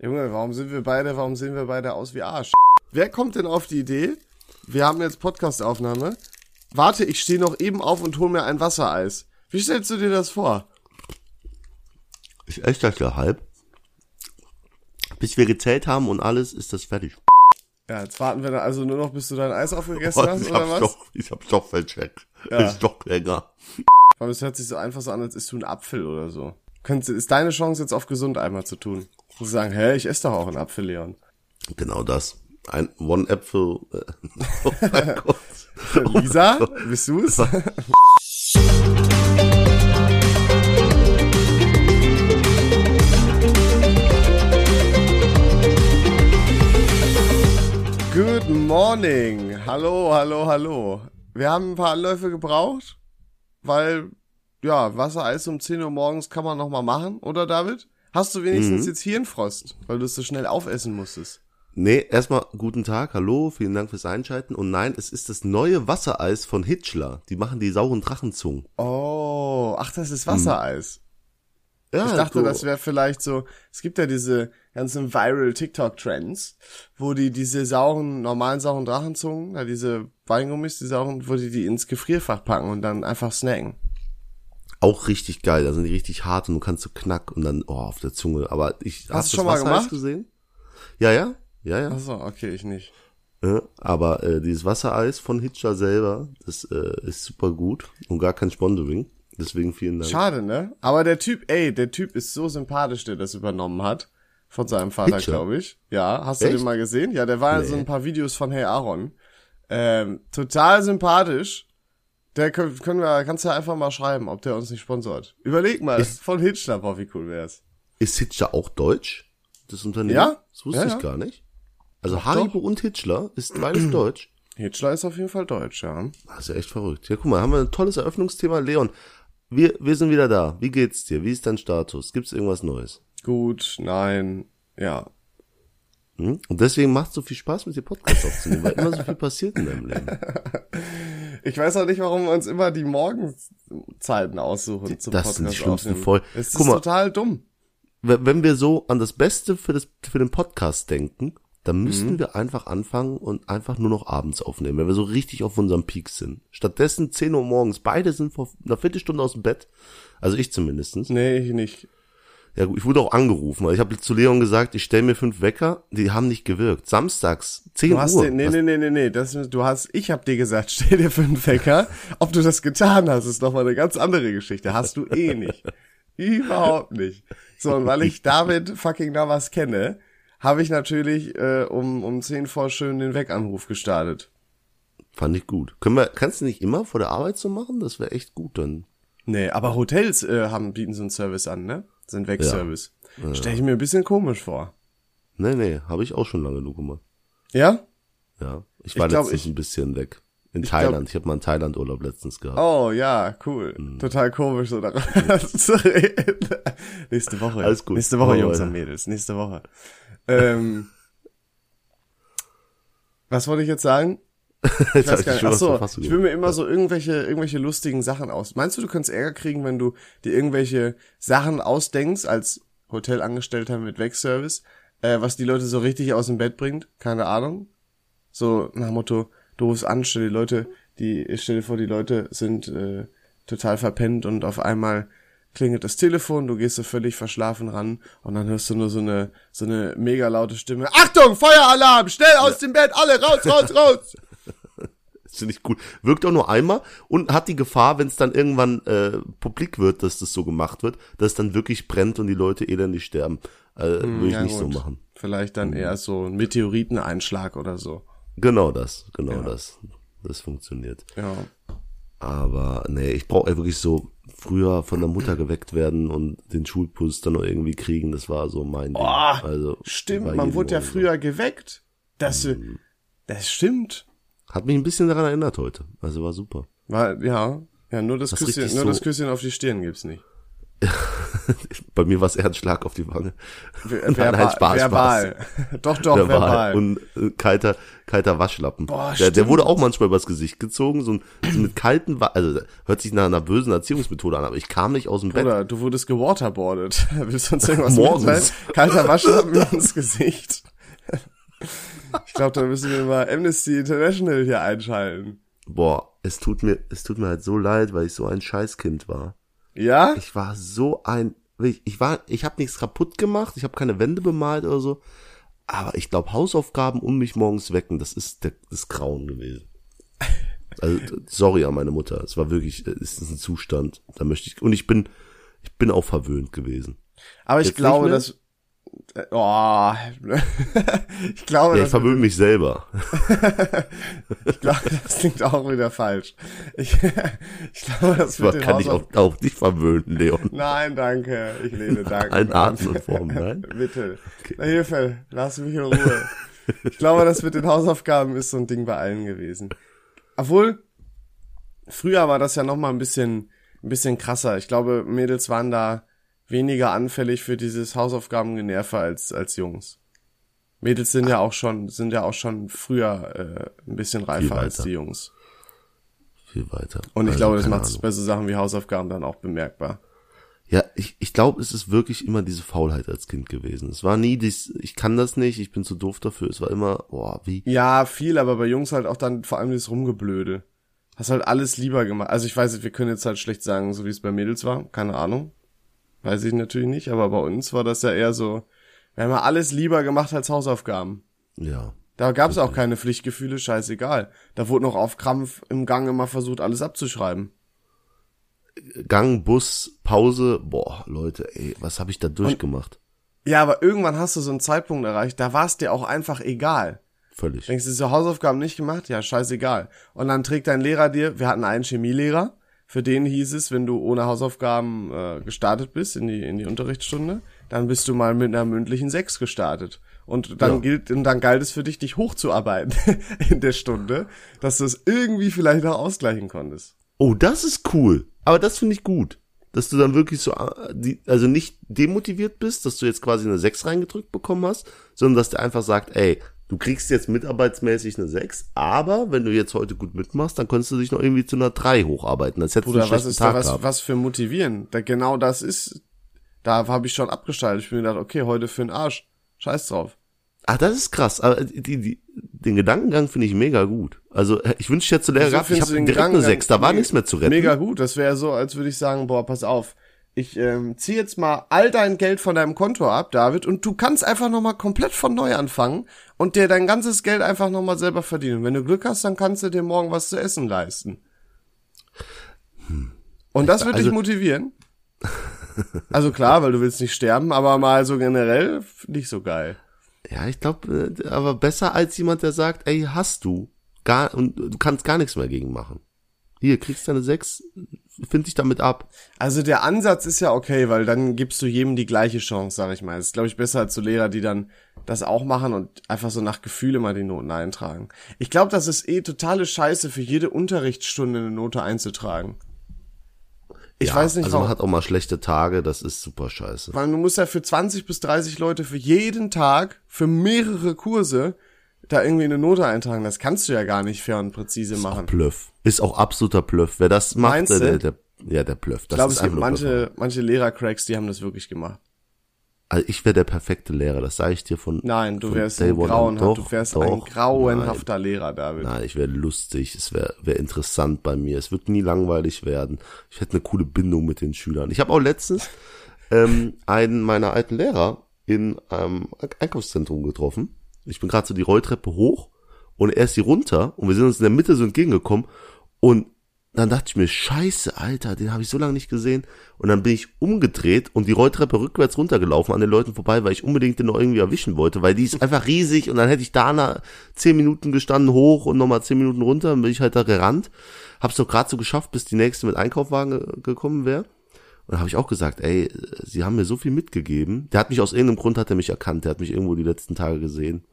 Junge, warum sind wir beide, warum sehen wir beide aus wie Arsch? Wer kommt denn auf die Idee? Wir haben jetzt Podcastaufnahme. Warte, ich stehe noch eben auf und hol mir ein Wassereis. Wie stellst du dir das vor? Ich esse das ja halb. Bis wir gezählt haben und alles, ist das fertig. Ja, jetzt warten wir dann also nur noch, bis du dein Eis aufgegessen Und hast, ich oder was? doch, ich hab's doch vercheckt. Ja. Ist doch länger. Aber es hört sich so einfach so an, als isst du einen Apfel oder so. Könntest, ist deine Chance jetzt auf gesund einmal zu tun. Zu sagen, hä, ich esse doch auch einen Apfel, Leon. Genau das. Ein One Apfel. Äh, oh mein Gott. Lisa, bist du's? Good morning. Hallo, hallo, hallo. Wir haben ein paar Anläufe gebraucht, weil, ja, Wassereis um 10 Uhr morgens kann man noch mal machen, oder David? Hast du wenigstens jetzt Hirnfrost, weil du es so schnell aufessen musstest? Nee, erstmal guten Tag, hallo, vielen Dank fürs Einschalten. Und nein, es ist das neue Wassereis von Hitchler. Die machen die sauren Drachenzungen. Oh, ach, das ist Wassereis. Ja, Ich dachte, so. das wäre vielleicht so, es gibt ja diese ganzen viral TikTok-Trends, wo die diese sauren, normalen sauren Drachenzungen, ja, diese Weingummis, die sauren, wo die die ins Gefrierfach packen und dann einfach snacken. Auch richtig geil. Da sind die richtig hart und du kannst so knack und dann, oh, auf der Zunge. Aber ich, Hast du das schon mal gemacht? gesehen? Ja, ja, ja, ja. Achso, okay, ich nicht. Ja, aber äh, dieses Wassereis von Hitcher selber, das äh, ist super gut und gar kein Sponsoring. Deswegen vielen Dank. Schade, ne? Aber der Typ, ey, der Typ ist so sympathisch, der das übernommen hat. Von seinem Vater, glaube ich. Ja, hast du Echt? den mal gesehen? Ja, der war in so Nee. ein paar Videos von Hey Aaron. Ähm, total sympathisch. Der können, wir, kannst du ja einfach mal schreiben, ob der uns nicht sponsort. Überleg mal, von Hitchler, boah, wie cool wär's. Ist Hitcher auch deutsch? Das Unternehmen? Ja? Das wusste Ja, ich ja. gar nicht. Also Haribo und Hitchler ist beides deutsch. Hitchler ist auf jeden Fall deutsch, ja. Das ist ja echt verrückt. Ja, guck mal, haben wir ein tolles Eröffnungsthema. Leon, wir, wir sind wieder da. Wie geht's dir? Wie ist dein Status? Gibt's irgendwas Neues? Gut, nein, ja. Hm? Und deswegen macht so viel Spaß, mit dir Podcast aufzunehmen, weil immer so viel passiert in deinem Leben. Ich weiß auch nicht, warum wir uns immer die Morgenzeiten aussuchen zum Das sind die Podcast schlimmsten voll. Es ist mal. total dumm. wenn wenn wir so an das Beste für, das, für den Podcast denken, dann müssten Mhm. wir einfach anfangen und einfach nur noch abends aufnehmen, wenn wir so richtig auf unserem Peak sind. Stattdessen 10 Uhr morgens, beide sind vor einer Viertelstunde aus dem Bett. Also ich zumindestens. Nee, ich nicht. Ja gut, ich wurde auch angerufen, weil ich habe zu Leon gesagt, ich stelle mir fünf Wecker, die haben nicht gewirkt. Samstags, 10 Du hast Uhr. den, nee, Was- nee, nee, nee, nee, das, du hast, ich hab dir gesagt, stell dir fünf Wecker. Ob du das getan hast, ist nochmal eine ganz andere Geschichte. Hast du eh nicht. Überhaupt nicht. So, und weil ich David fucking Navas kenne, habe ich natürlich äh, um, um zehn vor schön den Weckanruf gestartet. Fand ich gut. Können wir, kannst du nicht immer vor der Arbeit so machen? Das wäre echt gut dann. Nee, aber Hotels äh, haben, bieten so einen Service an, ne? Sind Wegservice. Stell ich mir ein bisschen komisch vor. Nee, nee, habe ich auch schon lange genug gemacht. Ja? Ja, ich war Ich glaub, letztens ich- ein bisschen weg. In glaub- Thailand. ich habe mal einen Thailand-Urlaub letztens gehabt. Oh, ja, cool. Hm. Total komisch, so darüber zu reden. Nächste Woche. Alles gut. Nächste Woche, wir Jungs und Mädels. Nächste Woche. Ähm, was wollte ich jetzt sagen? Ich weiß gar nicht. Achso, ich will mir immer so irgendwelche, irgendwelche lustigen Sachen aus. Meinst du, du könntest Ärger kriegen, wenn du dir irgendwelche Sachen ausdenkst als Hotelangestellter mit Wegservice, äh, was die Leute so richtig aus dem Bett bringt? Keine Ahnung. So nach Motto, du rufst an, stell die Leute, die, stell dir vor, die Leute sind äh, total verpennt und auf einmal klingelt das Telefon, du gehst so völlig verschlafen ran und dann hörst du nur so eine so eine mega laute Stimme. Achtung, Feueralarm, schnell aus dem Bett, alle raus, raus, raus. Das finde ich gut. Wirkt auch nur einmal und hat die Gefahr, wenn es dann irgendwann äh, publik wird, dass das so gemacht wird, dass es dann wirklich brennt und die Leute elendig sterben. Äh, Würde ich Hm, Ja, nicht so gut. machen. Vielleicht dann eher so ein Meteoriteneinschlag oder so. Genau das, genau das. Das funktioniert. Ja. Aber nee, ich brauche wirklich so früher von der Mutter geweckt werden und den Schulbus dann noch irgendwie kriegen. Das war so mein Ding. Boah, also Stimmt, man wurde ja Morgen so. früher geweckt. Das, äh, das stimmt. Hat mich ein bisschen daran erinnert heute. Also war super. War, ja, ja, nur das, Das Küsschen, nur so- das Küsschen auf die Stirn gibt's nicht. Bei mir war es eher ein Schlag auf die Wange. Ver Nein, verbal, nein, Spaß, verbal. doch, doch, verbal. verbal. Und äh, kalter, kalter Waschlappen. Boah, der, der wurde auch manchmal übers Gesicht gezogen, so, ein, so mit kalten, Wa also hört sich nach einer bösen Erziehungsmethode an, aber ich kam nicht aus dem Bett. Oder du wurdest gewaterboardet. Willst du uns irgendwas Morgens. mitteilen? Kalter Waschlappen ins Gesicht. Ich glaube, da müssen wir mal Amnesty International hier einschalten. Boah, es tut mir, es tut mir halt so leid, weil ich so ein Scheißkind war. Ja? Ich war so ein, ich, war, ich habe nichts kaputt gemacht, ich habe keine Wände bemalt oder so, aber ich glaube Hausaufgaben um mich morgens wecken, das ist der, das Grauen gewesen. Also sorry an meine Mutter, es war wirklich, es ist ein Zustand, da möchte ich und ich bin, ich bin auch verwöhnt gewesen. Aber ich Jetzt glaube, dass. Oh, ich glaube, Ja, ich das, verwöhne mich selber. ich glaube, das klingt auch wieder falsch. Ich, ich glaube, das Ich wird den kann Hausauf- auch, auch nicht verwöhnen, Leon. Nein, danke. Ich lehne danke. Und Formen, nein? Bitte. Na Hilfe, lass mich in Ruhe. Ich glaube, das mit den Hausaufgaben ist so ein Ding bei allen gewesen. Obwohl, früher war das ja noch mal ein bisschen, ein bisschen krasser. Ich glaube, Mädels waren da weniger anfällig für dieses Hausaufgabengenerve als, als Jungs. Mädels sind ja auch schon, sind ja auch schon früher äh, ein bisschen reifer als die Jungs. Viel weiter. Und ich Also, glaube, das macht es Ahnung. bei so Sachen wie Hausaufgaben dann auch bemerkbar. Ja, ich, ich glaube, es ist wirklich immer diese Faulheit als Kind gewesen. Es war nie dies, ich kann das nicht, ich bin zu doof dafür. Es war immer, boah, wie. Ja, viel, aber bei Jungs halt auch dann vor allem dieses Rumgeblöde. Hast halt alles lieber gemacht. Also ich weiß nicht, wir können jetzt halt schlecht sagen, so wie es bei Mädels war. Keine Ahnung. Weiß ich natürlich nicht, aber bei uns war das ja eher so, wir haben ja alles lieber gemacht als Hausaufgaben. Ja. Da gab es auch keine Pflichtgefühle, scheißegal. Da wurde noch auf Krampf im Gang immer versucht, alles abzuschreiben. Gang, Bus, Pause, boah, Leute, ey, was habe ich da durchgemacht? Ja, aber irgendwann hast du so einen Zeitpunkt erreicht, da war es dir auch einfach egal. Völlig. Denkst du, so Hausaufgaben nicht gemacht? Ja, scheißegal. Und dann trägt dein Lehrer dir, wir hatten einen Chemielehrer, für den hieß es, wenn du ohne Hausaufgaben äh, gestartet bist in die, in die Unterrichtsstunde, dann bist du mal mit einer mündlichen Sechs gestartet. Und dann Ja. gilt, und dann galt es für dich, dich hochzuarbeiten in der Stunde, dass du es irgendwie vielleicht noch ausgleichen konntest. Oh, das ist cool. Aber das finde ich gut. Dass du dann wirklich so, also nicht demotiviert bist, dass du jetzt quasi eine 6 reingedrückt bekommen hast, sondern dass der einfach sagt, ey, du kriegst jetzt mitarbeitsmäßig eine 6, aber wenn du jetzt heute gut mitmachst, dann kannst du dich noch irgendwie zu einer 3 hocharbeiten. Das hättest du Oder einen was ist da Tag was, gehabt. was für motivieren? Da genau das ist, da habe ich schon abgestaltet. Ich bin gedacht, okay, heute für den Arsch. Scheiß drauf. Ah, das ist krass. Aber die, die, den Gedankengang finde ich mega gut. Also ich wünsche jetzt zu Lehrer gehabt, ich habe direkt eine Gedankengang 6, da war nichts mehr zu retten. Mega gut. Das wäre so, als würde ich sagen, boah, pass auf. Ich ähm, zieh jetzt mal all dein Geld von deinem Konto ab, David, und du kannst einfach nochmal komplett von neu anfangen und dir dein ganzes Geld einfach nochmal selber verdienen. Wenn du Glück hast, dann kannst du dir morgen was zu essen leisten. Und das wird dich Also- motivieren? Also klar, weil du willst nicht sterben, aber mal so generell nicht so geil. Ja, ich glaube, aber besser als jemand, der sagt, ey, hast du gar und du kannst gar nichts mehr gegen machen. Hier, kriegst du eine 6, find dich damit ab. Also der Ansatz ist ja okay, weil dann gibst du jedem die gleiche Chance, sag ich mal. Das ist, glaube ich, besser als so Lehrer, die dann das auch machen und einfach so nach Gefühl immer die Noten eintragen. Ich glaube, das ist eh totale Scheiße, für jede Unterrichtsstunde eine Note einzutragen. Ich ja, weiß nicht, Also man hat auch mal schlechte Tage, das ist super scheiße. Weil du musst ja für 20 bis 30 Leute für jeden Tag, für mehrere Kurse, da irgendwie eine Note eintragen. Das kannst du ja gar nicht fair und präzise machen. Bluff. Ist auch absoluter Bluff. Wer das macht, Meinst der, der, der, ja, der Bluff. Das Ich glaube, ist es gibt Bluff. manche, manche Lehrer-Cracks, die haben das wirklich gemacht. Also ich wäre der perfekte Lehrer, das sage ich dir von. Nein, du von wärst Day ein grauenhaft, du wärst doch, ein grauenhafter Lehrer, David. Nein, ich wäre lustig, es wäre wär interessant bei mir, es wird nie langweilig werden. Ich hätte eine coole Bindung mit den Schülern. Ich habe auch letztens ähm, einen meiner alten Lehrer in einem Einkaufszentrum getroffen. Ich bin gerade so die Rolltreppe hoch und er ist hier runter und wir sind uns in der Mitte so entgegengekommen und dann dachte ich mir, scheiße, Alter, den habe ich so lange nicht gesehen. Und dann bin ich umgedreht und die Rolltreppe rückwärts runtergelaufen an den Leuten vorbei, weil ich unbedingt den noch irgendwie erwischen wollte, weil die ist einfach riesig und dann hätte ich da nach zehn Minuten gestanden hoch und nochmal zehn Minuten runter, dann bin ich halt da gerannt. Hab's doch gerade so geschafft, bis die nächste mit Einkaufwagen ge- gekommen wäre. Und dann habe ich auch gesagt, ey, sie haben mir so viel mitgegeben. Der hat mich aus irgendeinem Grund hat er mich erkannt, der hat mich irgendwo die letzten Tage gesehen.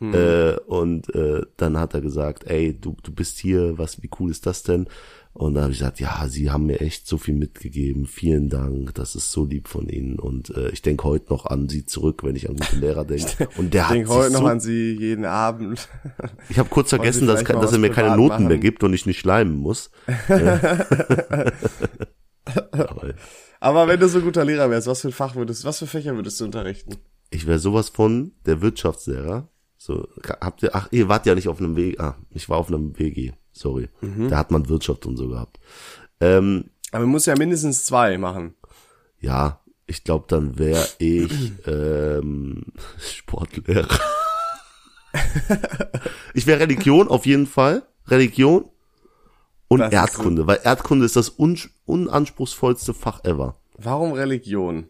Äh, und äh, dann hat er gesagt, ey, du, du bist hier, was, wie cool ist das denn? Und da habe ich gesagt, ja, Sie haben mir echt so viel mitgegeben. Vielen Dank, das ist so lieb von Ihnen. Und äh, ich denke heute noch an Sie zurück, wenn ich an gute Lehrer denke. Und der Ich denke heute noch so, an sie jeden Abend. Ich habe kurz vergessen, dass, dass er mir keine Noten machen. mehr gibt und ich nicht schleimen muss. Ja. Aber Aber wenn du so ein guter Lehrer wärst, was für ein Fach würdest, was für Fächer würdest du unterrichten? ich wäre sowas von der Wirtschaftslehrer. So, habt ihr, ach, ihr wart ja nicht auf einem Weg, ah, ich war auf einem WG, sorry. Mhm. Da hat man Wirtschaft und so gehabt. Ähm, Aber man muss ja mindestens zwei machen. ja, ich glaube, dann wäre ich ähm, Sportlehrer. ich wäre Religion auf jeden Fall. Religion und Das Erdkunde, weil Erdkunde ist das un unanspruchsvollste Fach ever. Warum Religion?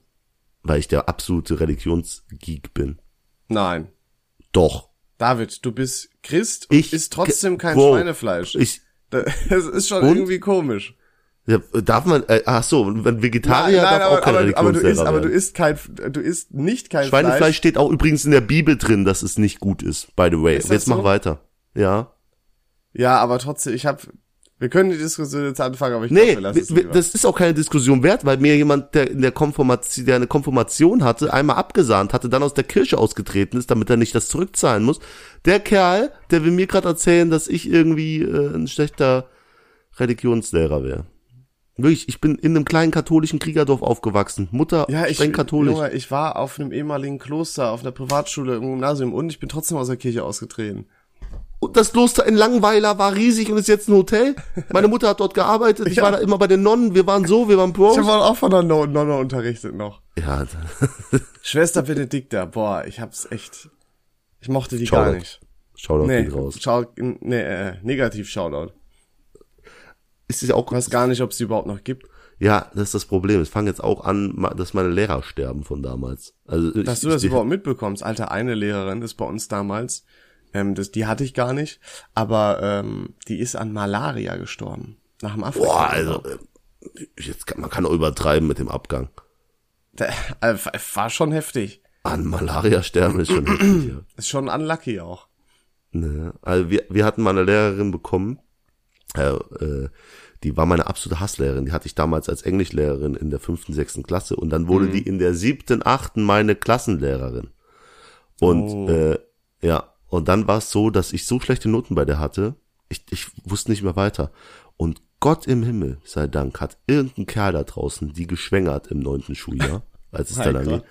Weil ich der absolute Religionsgeek bin. Nein. Doch. David, du bist Christ Ich- und isst trotzdem kein Wow. Schweinefleisch. Ich, Das ist schon Und? irgendwie komisch. ja, darf man, äh, ach so, wenn Vegetarier darf auch kein aber, aber du isst, aber du isst kein, du isst nicht kein Schweinefleisch Fleisch. steht auch übrigens in der Bibel drin, dass es nicht gut ist, by the way. Ist Jetzt mach so? weiter. Ja. Ja, aber trotzdem, ich habe, wir können die Diskussion jetzt anfangen, aber ich Nee, glaube, wir lassen es lieber. das ist auch keine Diskussion wert, weil mir jemand, der in der Konfirmation, der eine Konfirmation hatte, einmal abgesahnt hatte, dann aus der Kirche ausgetreten ist, damit er nicht das zurückzahlen muss. Der Kerl, der will mir gerade erzählen, dass ich irgendwie äh, ein schlechter Religionslehrer wäre. Wirklich, ich bin in einem kleinen katholischen Kriegerdorf aufgewachsen. Mutter ja, ich, streng katholisch. Junge, ich war auf einem ehemaligen Kloster, auf einer Privatschule im Gymnasium und ich bin trotzdem aus der Kirche ausgetreten. Und das Kloster in Langweiler war riesig und ist jetzt ein Hotel. Meine Mutter hat dort gearbeitet. Ich Ja. war da immer bei den Nonnen. Wir waren so, wir waren Bros. Ich habe auch von der No- Nonne unterrichtet noch. Ja, Schwester Benedikta, boah, ich hab's echt, ich mochte die Shoutout. gar nicht. schau doch Nee, nee. raus. schau, nee, äh, negativ Shoutout. Ist es auch Ich weiß gar nicht, ob es die überhaupt noch gibt. Ja, das ist das Problem. Es fangen jetzt auch an, dass meine Lehrer sterben von damals. Also Dass ich, du das ich, überhaupt mitbekommst. Alter, eine Lehrerin ist bei uns damals, ähm, das, die hatte ich gar nicht, aber ähm, die ist an Malaria gestorben. Nach dem Afrika. Boah, also äh, jetzt kann, man kann auch übertreiben mit dem Abgang. Da, äh, war schon heftig. An Malaria sterben ist schon heftig, ja. Ist schon unlucky auch. Ne? Also wir, wir hatten mal eine Lehrerin bekommen, äh, äh, die war meine absolute Hasslehrerin. Die hatte ich damals als Englischlehrerin in der fünften, sechsten Klasse und dann wurde die in der siebten, achten meine Klassenlehrerin. Und Oh. äh, ja, und dann war es so, dass ich so schlechte Noten bei der hatte, ich, ich wusste nicht mehr weiter. Und Gott im Himmel sei Dank hat irgendein Kerl da draußen die geschwängert im neunten Schuljahr, als es dann angeht.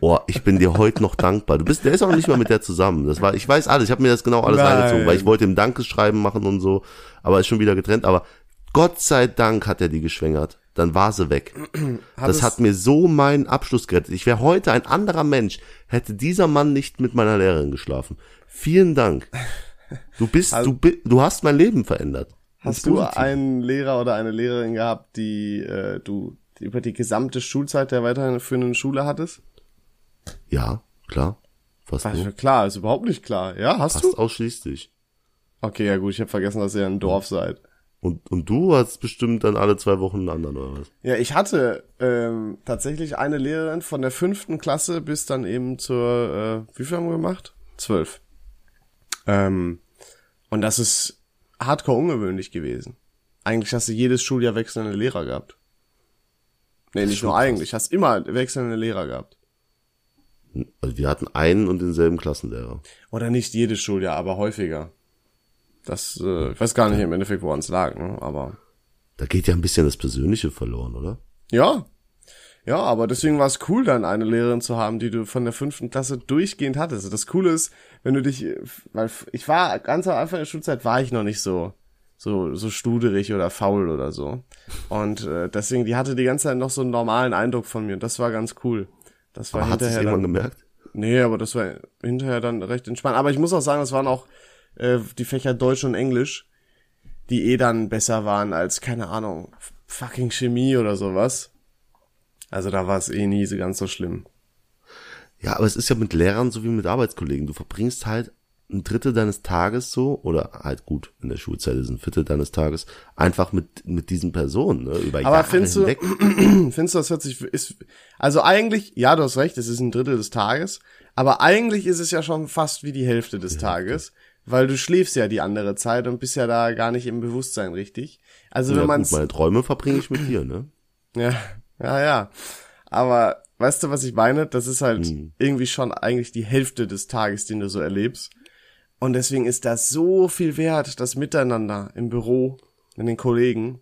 Boah, ich bin dir heute noch dankbar. Du bist, der ist auch nicht mal mit der zusammen. Das war, ich weiß alles, ich habe mir das genau alles Nein. reingezogen, weil ich wollte ihm Dankeschreiben machen und so, aber ist schon wieder getrennt. Aber Gott sei Dank hat er die geschwängert. Dann war sie weg. das es- hat mir so meinen Abschluss gerettet. Ich wäre heute ein anderer Mensch, hätte dieser Mann nicht mit meiner Lehrerin geschlafen. Vielen Dank. Du bist, du, bi- du hast mein Leben verändert. Hast du einen Lehrer oder eine Lehrerin gehabt, die äh, du die über die gesamte Schulzeit der weiterführenden Schule hattest? Ja, klar. Fast nur. für klar, ist überhaupt nicht klar. Ja, hast du? Fast ausschließlich. Okay, ja gut, ich habe vergessen, dass ihr ein Dorf seid. Und, und du hast bestimmt dann alle zwei Wochen einen anderen oder was? Ja, ich hatte ähm, tatsächlich eine Lehrerin von der fünften Klasse bis dann eben zur, äh, wie viel haben wir gemacht? Zwölf. Ähm, und das ist hardcore ungewöhnlich gewesen. Eigentlich hast du jedes Schuljahr wechselnde Lehrer gehabt. Nee, nicht schon nur krass. eigentlich, hast immer wechselnde Lehrer gehabt. Also wir hatten einen und denselben Klassenlehrer. Oder nicht jedes Schuljahr, aber häufiger. Das, äh, ich weiß gar nicht im Endeffekt, woran es lag, ne? aber Da geht ja ein bisschen das Persönliche verloren, oder? Ja. Ja, aber deswegen war es cool, dann eine Lehrerin zu haben, die du von der fünften Klasse durchgehend hattest. Das Coole ist, wenn du dich, weil ich war ganz am Anfang der Schulzeit war ich noch nicht so so so studerig oder faul oder so. Und äh, deswegen, die hatte die ganze Zeit noch so einen normalen Eindruck von mir. Und das war ganz cool. Das war Aber hat sie es hinterher dann, gemerkt? Nee, aber das war hinterher dann recht entspannt. Aber ich muss auch sagen, es waren auch äh, die Fächer Deutsch und Englisch, die eh dann besser waren als, keine Ahnung, fucking Chemie oder sowas. Also da war es eh nie so ganz so schlimm. Ja, aber es ist ja mit Lehrern so wie mit Arbeitskollegen. Du verbringst halt ein Drittel deines Tages so, oder halt gut, in der Schulzeit ist ein Viertel deines Tages, einfach mit, mit diesen Personen, ne, über Aber Jahre findest du, hinweg. findest du, das hört sich, ist, also eigentlich, ja, du hast recht, es ist ein Drittel des Tages, aber eigentlich ist es ja schon fast wie die Hälfte des Tages, weil du schläfst ja die andere Zeit und bist ja da gar nicht im Bewusstsein richtig. Also Ja, wenn man's meine Träume verbringe ich mit dir, ne? ja, ja, ja. Aber weißt du, was ich meine? Das ist halt Hm. irgendwie schon eigentlich die Hälfte des Tages, den du so erlebst. Und deswegen ist das so viel wert, das Miteinander im Büro, mit den Kollegen.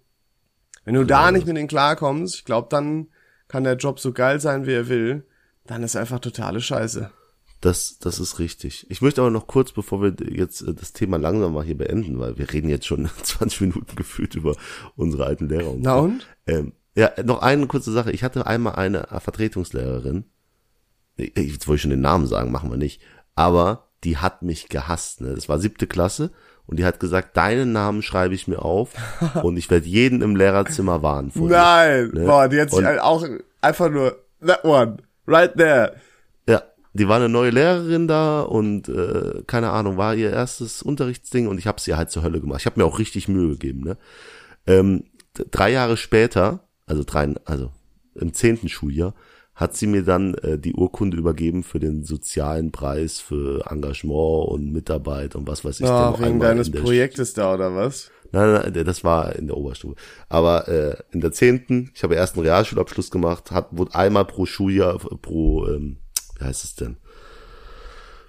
Wenn du da nicht mit denen klarkommst, ich glaube, dann kann der Job so geil sein, wie er will. Dann ist einfach totale Scheiße. Das, das ist richtig. Ich möchte aber noch kurz, bevor wir jetzt äh, das Thema langsam mal hier beenden, weil wir reden jetzt schon 20 Minuten gefühlt über unsere alten Lehrer und Na und? Ähm, ja, noch eine kurze Sache. Ich hatte einmal eine Vertretungslehrerin. Ich- Jetzt wollte ich schon den Namen sagen, machen wir nicht. Aber die hat mich gehasst. Ne? Das war siebte Klasse und die hat gesagt, deinen Namen schreibe ich mir auf und ich werde jeden im Lehrerzimmer warnen. dir. Nein, Ne? boah, die hat sich Und- auch einfach nur, that one, right there. Die war eine neue Lehrerin da und äh, keine Ahnung, war ihr erstes Unterrichtsding und ich habe ihr halt zur Hölle gemacht. Ich habe mir auch richtig Mühe gegeben. Ne? Ähm, drei Jahre später, also drei, also im zehnten Schuljahr, hat sie mir dann äh, die Urkunde übergeben für den sozialen Preis für Engagement und Mitarbeit und was weiß ich. Ah, noch wegen deines Projektes da, oder was? Nein, nein, nein, das war in der Oberstufe. Aber äh, in der zehnten, ich habe erst einen Realschulabschluss gemacht, hat wurde einmal pro Schuljahr, pro, ähm, wie heißt es denn?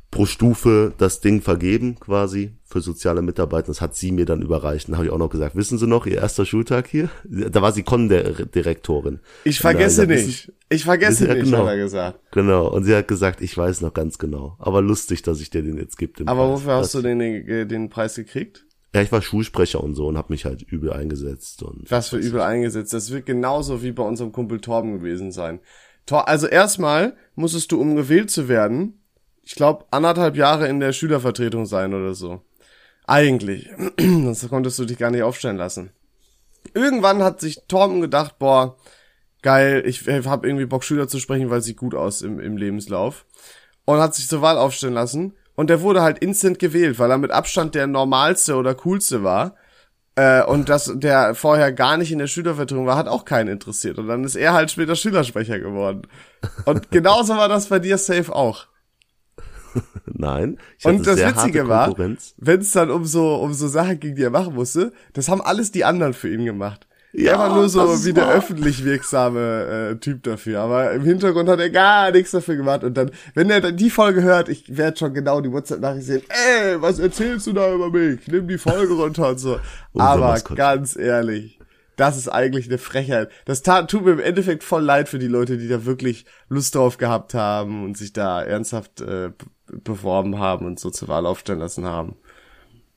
Pro Stufe das Ding vergeben, quasi, für soziale Mitarbeiter. Das hat sie mir dann überreicht. Dann habe ich auch noch gesagt, wissen Sie noch, Ihr erster Schultag hier? Da war sie Con-Direktorin. Ich vergesse er gesagt, nicht. Ich vergesse nicht, genau. hat er gesagt. Genau. Und sie hat gesagt, ich weiß noch ganz genau. Aber lustig, dass ich dir den jetzt gibt. Aber Preis. wofür hast Das- du den, den, den Preis gekriegt? Ja, ich war Schulsprecher und so und habe mich halt übel eingesetzt. Und Was für übel eingesetzt. Das wird genauso wie bei unserem Kumpel Torben gewesen sein. Also erstmal musstest du, um gewählt zu werden, ich glaube, anderthalb Jahre in der Schülervertretung sein oder so. Eigentlich. Sonst konntest du dich gar nicht aufstellen lassen. Irgendwann hat sich Torben gedacht, boah, geil, ich habe irgendwie Bock, Schüler zu sprechen, weil sieht gut aus im, im Lebenslauf. Und hat sich zur Wahl aufstellen lassen. Und der wurde halt instant gewählt, weil er mit Abstand der normalste oder coolste war. Äh, und dass der vorher gar nicht in der Schülervertretung war, hat auch keinen interessiert. Und dann ist er halt später Schülersprecher geworden. Und genauso war das bei dir safe auch. Nein. Und das Witzige war, wenn es dann um so, um so Sachen ging, die er machen musste, das haben alles die anderen für ihn gemacht. Ja, er war nur so wie der öffentlich wirksame äh, Typ dafür. Aber im Hintergrund hat er gar nichts dafür gemacht. Und dann, wenn er dann die Folge hört, ich werde schon genau die WhatsApp-Nachricht sehen, ey, was erzählst du da über mich? Nimm die Folge runter und so. Aber ganz ehrlich, das ist eigentlich eine Frechheit. Das tat, tut mir im Endeffekt voll leid für die Leute, die da wirklich Lust drauf gehabt haben und sich da ernsthaft äh, beworben haben und so zur Wahl aufstellen lassen haben.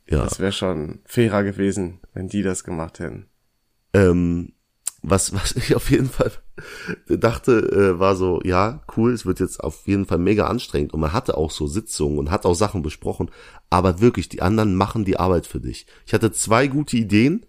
Ja. Das wäre schon fairer gewesen, wenn die das gemacht hätten. Ähm, was, was ich auf jeden Fall dachte, äh, war so, ja, cool, es wird jetzt auf jeden Fall mega anstrengend. Und man hatte auch so Sitzungen und hat auch Sachen besprochen, aber wirklich, die anderen machen die Arbeit für dich. Ich hatte zwei gute Ideen.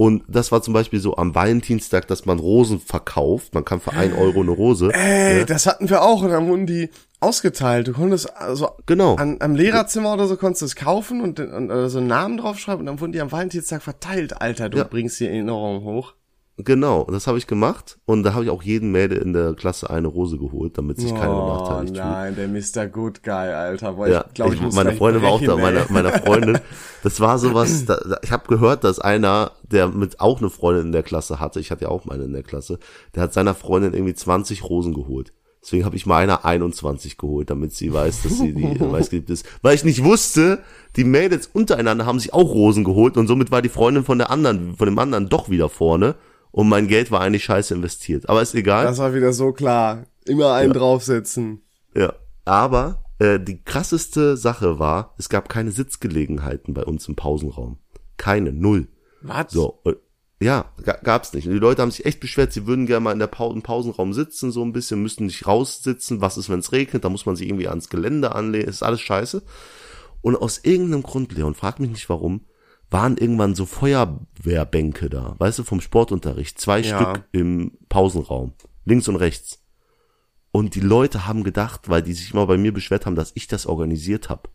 Und das war zum Beispiel so am Valentinstag, dass man Rosen verkauft, man kann für ein Euro eine Rose. Ey, das hatten wir auch. Und dann wurden die ausgeteilt. Du konntest also Genau. an, am Lehrerzimmer oder so konntest du es kaufen und, und oder so einen Namen draufschreiben und dann wurden die am Valentinstag verteilt. Alter, du Ja. bringst die Erinnerung hoch. Genau, das habe ich gemacht und da habe ich auch jeden Mädel in der Klasse eine Rose geholt, damit sich keiner oh benachteiligt fühlt. nein, der Mr. Good Guy, Alter. Boah, Ja, ich glaube, ich, ich, meine Freundin war auch da, brechen, meine, meine Freundin. Das war sowas, da, ich habe gehört, dass einer, der mit auch eine Freundin in der Klasse hatte, ich hatte ja auch meine in der Klasse, der hat seiner Freundin irgendwie 20 Rosen geholt. Deswegen habe ich meiner 21 geholt, damit sie weiß, dass sie die weißgeliebt ist. Weil ich nicht wusste, die Mädels untereinander haben sich auch Rosen geholt und somit war die Freundin von der anderen, von dem anderen doch wieder vorne und mein Geld war eigentlich scheiße investiert. Aber ist egal. Das war wieder so klar. Immer einen draufsetzen. Ja, aber äh, die krasseste Sache war, es gab keine Sitzgelegenheiten bei uns im Pausenraum. Keine, null. Was? So, äh, ja, ga- gab's nicht. Und die Leute haben sich echt beschwert, sie würden gerne mal in der Pau im Pausenraum sitzen, so ein bisschen, müssten nicht raussitzen. Was ist, wenn es regnet? Da muss man sich irgendwie ans Gelände anlehnen. Ist alles scheiße. Und aus irgendeinem Grund, Leon, frag mich nicht warum, waren irgendwann so Feuerwehrbänke da, weißt du, vom Sportunterricht. Zwei Ja. Stück im Pausenraum. Links und rechts. Und die Leute haben gedacht, weil die sich immer bei mir beschwert haben, dass ich das organisiert habe.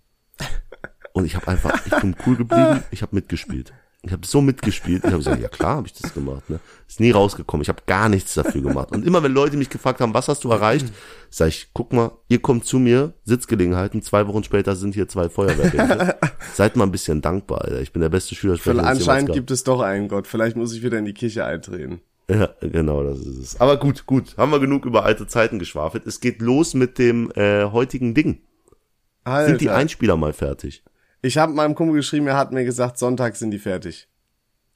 Und ich habe einfach, ich bin cool geblieben, ich habe mitgespielt. Ich habe so mitgespielt. Ich habe gesagt, ja klar, habe ich das gemacht. Ne? Ist nie rausgekommen. Ich habe gar nichts dafür gemacht. Und immer wenn Leute mich gefragt haben, was hast du erreicht, sag ich, guck mal, ihr kommt zu mir, Sitzgelegenheiten. Zwei Wochen später sind hier zwei Feuerwehrbänke. Seid mal ein bisschen dankbar. Alter. Ich bin der beste jemals Anscheinend gibt es doch einen Gott. Vielleicht muss ich wieder in die Kirche eintreten. Ja, genau, das ist es. Aber gut, gut. Haben wir genug über alte Zeiten geschwafelt. Es geht los mit dem äh, heutigen Ding. Alter. Sind die Einspieler mal fertig? Ich habe meinem Kumpel geschrieben, er hat mir gesagt, Sonntag sind die fertig.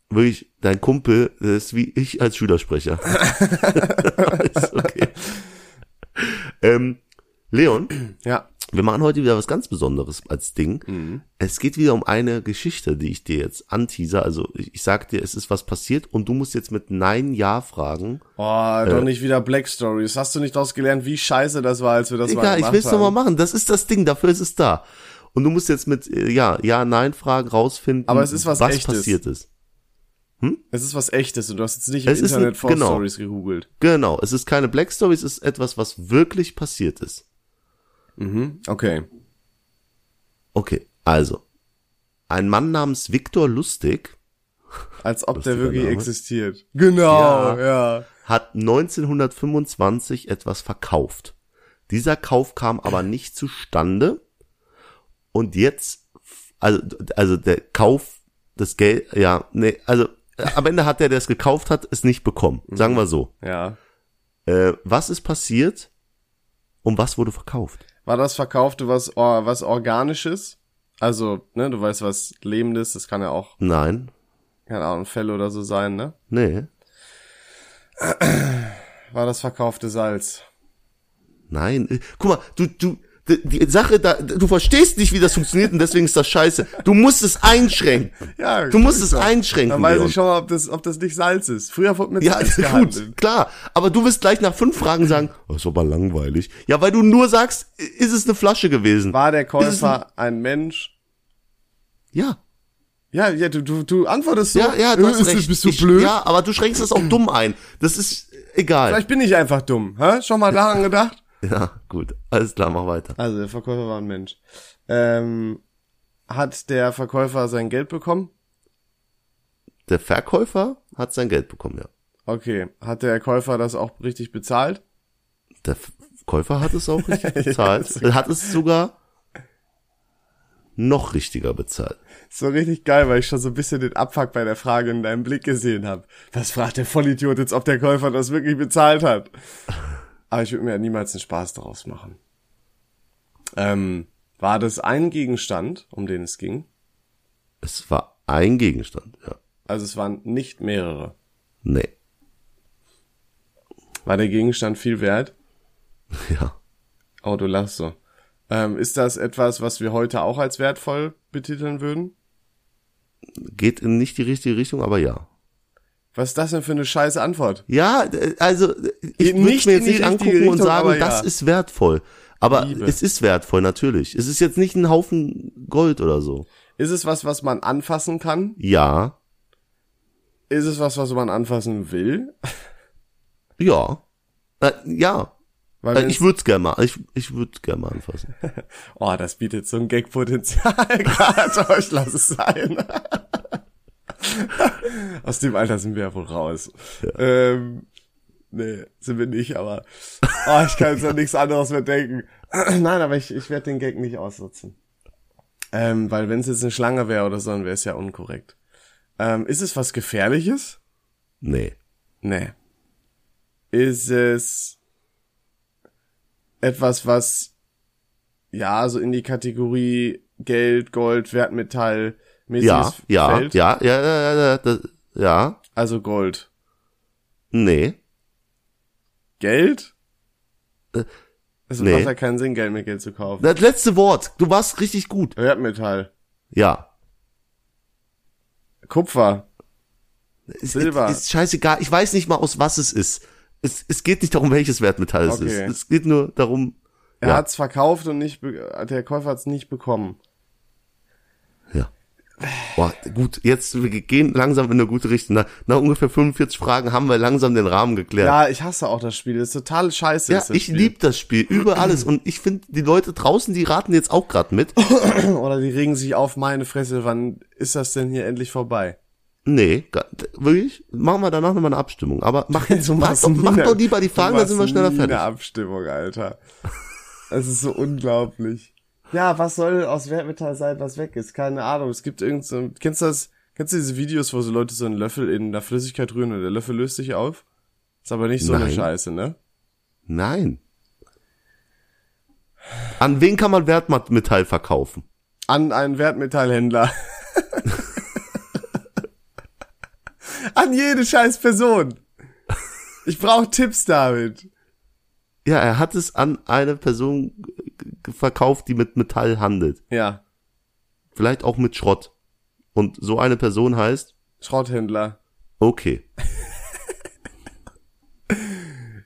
Wirklich, dein Kumpel, das ist wie ich als Schülersprecher. ist okay. Ähm, Leon, Ja. wir machen heute wieder was ganz Besonderes als Ding. Mhm. Es geht wieder um eine Geschichte, die ich dir jetzt anteaser. Also ich, ich sag dir, es ist was passiert und du musst jetzt mit Nein, Ja fragen. Oh, doch nicht wieder Black Stories. Hast du nicht daraus gelernt, wie scheiße das war, als wir das mal Egal, ich gemacht will's doch haben? mal machen. Das ist das Ding, dafür ist es da. Und du musst jetzt mit äh, Ja, Ja, Nein fragen rausfinden, Aber es ist was Echtes. passiert ist. Es ist was echtes und du hast jetzt nicht im Es Internet ein- False genau. Stories gegoogelt. Genau, es ist keine Black Story, es ist etwas, was wirklich passiert ist. Mhm. Okay. Okay, also. Ein Mann namens Viktor Lustig Als ob der wirklich Name. existiert. Genau, Ja. ja. hat 1925 etwas verkauft. Dieser Kauf kam aber nicht zustande. Und jetzt, also, also der Kauf, das Geld, ja, nee, also am Ende hat der, der es gekauft hat, es nicht bekommen. Sagen wir so. Ja. Äh, was ist passiert und was wurde verkauft? War das Verkaufte was, or, was Organisches? Also, ne, du weißt was Lebendes, das kann ja auch, Nein, keine Ahnung, Fell oder so sein, ne? nee, War das verkaufte Salz? nein. Äh, Guck mal, du, du, die, die Sache da, du verstehst nicht, wie das funktioniert und deswegen ist das scheiße. Du musst es einschränken. Ja, Du musst es doch. einschränken, Dann weiß Leon. ich schon mal, ob das, ob das nicht Salz ist. Früher wurde mit Ja, Salz gehandelt. gut, klar. Aber du wirst gleich nach fünf Fragen sagen, oh, ist aber langweilig. Ja, weil du nur sagst, ist es eine Flasche gewesen? War der Käufer ein Mensch? Ja. Ja, ja, du, du, du antwortest so. Ja, ja, du äh, hast recht. Bist du ich, blöd? Ja, aber du schränkst das auch dumm ein. Das ist egal. Vielleicht bin ich einfach dumm. Hä? Schon mal daran gedacht? Ja, gut. Alles klar, mach weiter. Also, der Verkäufer war ein Mensch. Ähm, hat der Verkäufer sein Geld bekommen? Der Verkäufer hat sein Geld bekommen, ja. Okay. Hat der Käufer das auch richtig bezahlt? Der F- Käufer hat es auch richtig bezahlt. Er hat es sogar noch richtiger bezahlt. So richtig geil, weil ich schon so ein bisschen den Abfuck bei der Frage in deinem Blick gesehen habe. Was fragt der Vollidiot jetzt, ob der Käufer das wirklich bezahlt hat? Aber ich würde mir ja niemals einen Spaß daraus machen. Ähm, war das ein Gegenstand, um den es ging? Es war ein Gegenstand, ja. Also es waren nicht mehrere. Nee. War der Gegenstand viel wert? Ja. Oh, du lachst so. Ähm, ist das etwas, was wir heute auch als wertvoll betiteln würden? Geht in nicht die richtige Richtung, aber ja. Was ist das denn für eine scheiße Antwort? Ja, äh, also ich würde nicht mir jetzt nicht angucken und Richtung, sagen, aber das ja. ist wertvoll. Aber Liebe. es ist wertvoll, natürlich. Es ist jetzt nicht ein Haufen Gold oder so. Ist es was, was man anfassen kann? Ja, Ist es was, was man anfassen will? ja, äh, ja. Äh, ich würde es gerne mal, ich, ich würde gerne mal anfassen. Oh, das bietet so ein Gag-Potenzial gerade. Ich lasse es sein. Aus dem Alter sind wir ja wohl raus. Ähm, nee, sind wir nicht, aber oh, ich kann jetzt an nichts anderes mehr denken. Nein, aber ich, ich werde den Gag nicht ausnutzen. Ähm, weil wenn es jetzt eine Schlange wäre oder so, dann wäre es ja unkorrekt. Ähm, ist es was Gefährliches? Nee. Nee. Ist es etwas, was ja so in die Kategorie Geld, Gold, Wertmetall Ja, ja, fällt? ja, ja, ja, ja, ja, das, ja, Also Gold. nee, Geld? Es nee. macht ja keinen Sinn, Geld mit Geld zu kaufen. das letzte Wort, du warst richtig gut. Wertmetall. Ja. Kupfer. Es, Silber. Ist, ist scheißegal, ich weiß nicht mal, aus was es ist. Es, es geht nicht darum, welches Wertmetall es Okay. ist. Es geht nur darum, Er Ja. hat's verkauft und nicht, der Käufer hat's nicht bekommen. Ja. Boah, gut, jetzt wir gehen langsam in eine gute Richtung. Nach, nach ungefähr 45 Fragen haben wir langsam den Rahmen geklärt. Ja, ich hasse auch das Spiel. Das ist total scheiße. Ja, ich Spiel. lieb das Spiel über alles und ich finde die Leute draußen, die raten jetzt auch gerade mit. Oder die regen sich auf, meine Fresse, wann ist das denn hier endlich vorbei? Nee, wirklich? Machen wir danach nochmal eine Abstimmung. Aber mach jetzt, mach, doch, mach doch lieber die Fragen, dann sind wir schneller fertig. Eine Abstimmung, Alter. Es ist so unglaublich. Ja, was soll aus Wertmetall sein, was weg ist? Keine Ahnung. Es gibt irgend so, kennst du das, kennst du diese Videos, wo so Leute so einen Löffel in der Flüssigkeit rühren und der Löffel löst sich auf? Ist aber nicht so eine Nein. Scheiße, ne? Nein. An wen kann man Wertmetall verkaufen? An einen Wertmetallhändler. An jede scheiß Person. Ich brauche Tipps, David. Ja, er hat es an eine Person verkauft, die mit Metall handelt. Ja, Vielleicht auch mit Schrott. Und so eine Person heißt, Schrotthändler. okay.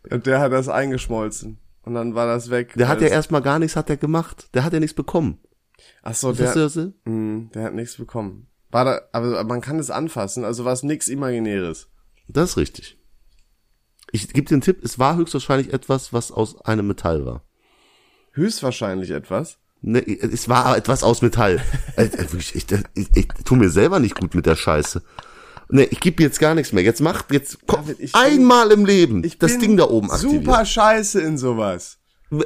Und der hat das eingeschmolzen. Und dann war das weg. Der hat ja es- erstmal gar nichts hat er gemacht. Der hat ja nichts bekommen. Ach so, der, das? mh, der hat nichts bekommen. War da, aber man kann es anfassen, also war es nix Imaginäres. Das ist richtig. Ich gebe dir einen Tipp, es war höchstwahrscheinlich etwas, was aus einem Metall war. Höchstwahrscheinlich etwas. Ne, es war etwas aus Metall. Äh, äh, wirklich, ich, ich, ich, tu mir selber nicht gut mit der Scheiße. Ne, ich gebe jetzt gar nichts mehr. Jetzt macht, jetzt komm, David, ich bin- einmal im Leben Ich das Ding da oben aktivieren. Super scheiße in sowas.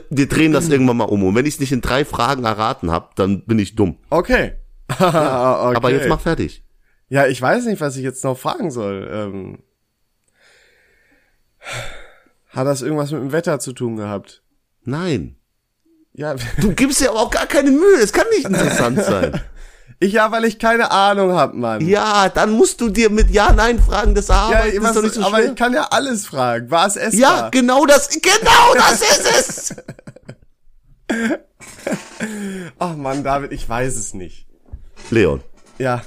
Wir drehen das irgendwann mal um. Und wenn ich es nicht in drei Fragen erraten habe, dann bin ich dumm. Okay. okay. Aber jetzt mach fertig. Ja, ich weiß nicht, was ich jetzt noch fragen soll. Ähm, hat das irgendwas mit dem Wetter zu tun gehabt? Nein. Ja, Du gibst ja aber auch gar keine Mühe. Es kann nicht interessant sein. ich ja, weil ich keine Ahnung hab, Mann. Ja, dann musst du dir mit Ja-Nein-Fragen des ja Arbeiten. was, ist doch nicht so aber schwer. ich kann ja alles fragen. War es essbar? Ja, genau das, genau das ist es. Ach Mann, David, ich weiß es nicht. Leon, Ja.